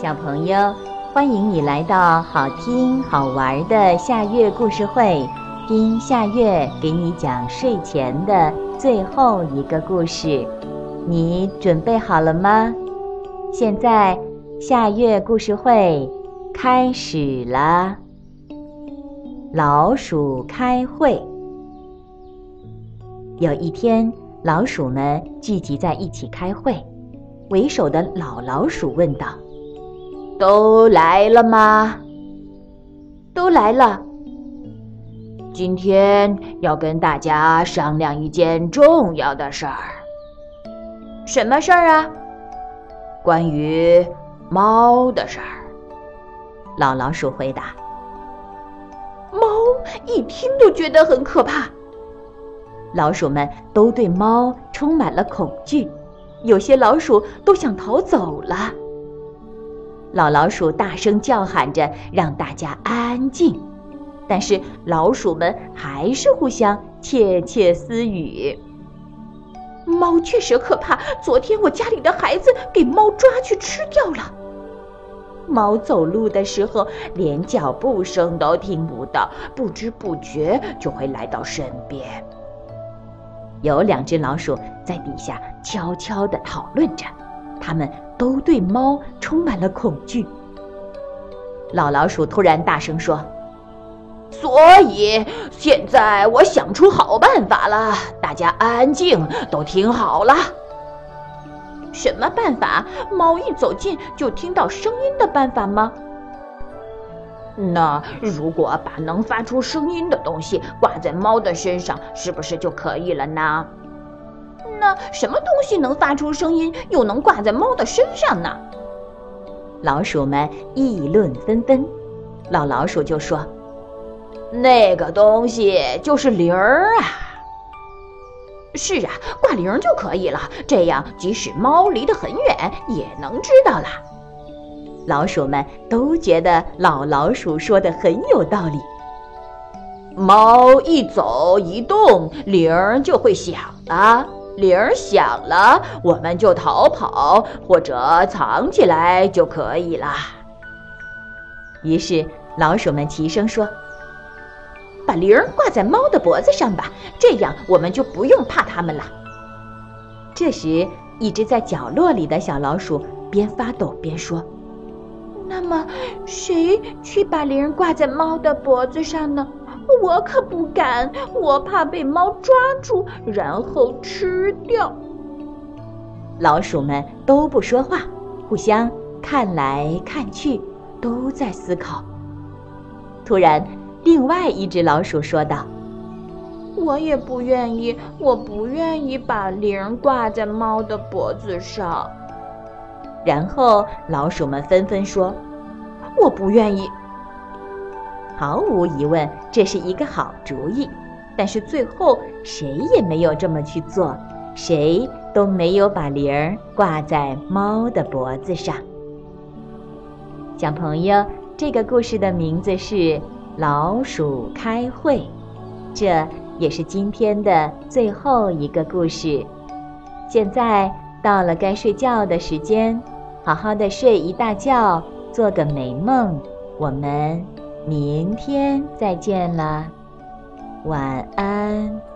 小朋友，欢迎你来到好听好玩的夏月故事会，听夏月给你讲睡前的最后一个故事。你准备好了吗？现在夏月故事会开始了。老鼠开会。有一天，老鼠们聚集在一起开会，为首的老老鼠问道。都来了吗？都来了。今天要跟大家商量一件重要的事儿。什么事儿啊？关于猫的事儿。老老鼠回答。猫一听都觉得很可怕。老鼠们都对猫充满了恐惧，有些老鼠都想逃走了。老老鼠大声叫喊着，让大家安静。但是老鼠们还是互相窃窃私语。猫确实可怕，昨天我家里的孩子给猫抓去吃掉了。猫走路的时候连脚步声都听不到，不知不觉就会来到身边。有两只老鼠在底下悄悄地讨论着。他们都对猫充满了恐惧。老老鼠突然大声说：“所以现在我想出好办法了，大家安静，都听好了。什么办法？猫一走近就听到声音的办法吗？那如果把能发出声音的东西挂在猫的身上，是不是就可以了呢？”那什么东西能发出声音，又能挂在猫的身上呢？老鼠们议论纷纷。老老鼠就说：“那个东西就是铃儿啊！是啊，挂铃儿就可以了，这样即使猫离得很远，也能知道了。”老鼠们都觉得老老鼠说的很有道理。猫一走一动，铃儿就会响了。铃儿响了，我们就逃跑或者藏起来就可以了。于是老鼠们齐声说：“把铃挂在猫的脖子上吧，这样我们就不用怕它们了。”这时，一只在角落里的小老鼠边发抖边说：“那么，谁去把铃挂在猫的脖子上呢？”我可不敢，我怕被猫抓住，然后吃掉。老鼠们都不说话，互相看来看去，都在思考。突然，另外一只老鼠说道：“我也不愿意，我不愿意把铃挂在猫的脖子上。”然后，老鼠们纷纷说：“我不愿意。”毫无疑问，这是一个好主意，但是最后谁也没有这么去做，谁都没有把铃儿挂在猫的脖子上。小朋友，这个故事的名字是《老鼠开会》，这也是今天的最后一个故事。现在到了该睡觉的时间，好好的睡一大觉，做个美梦。我们。明天再见了，晚安。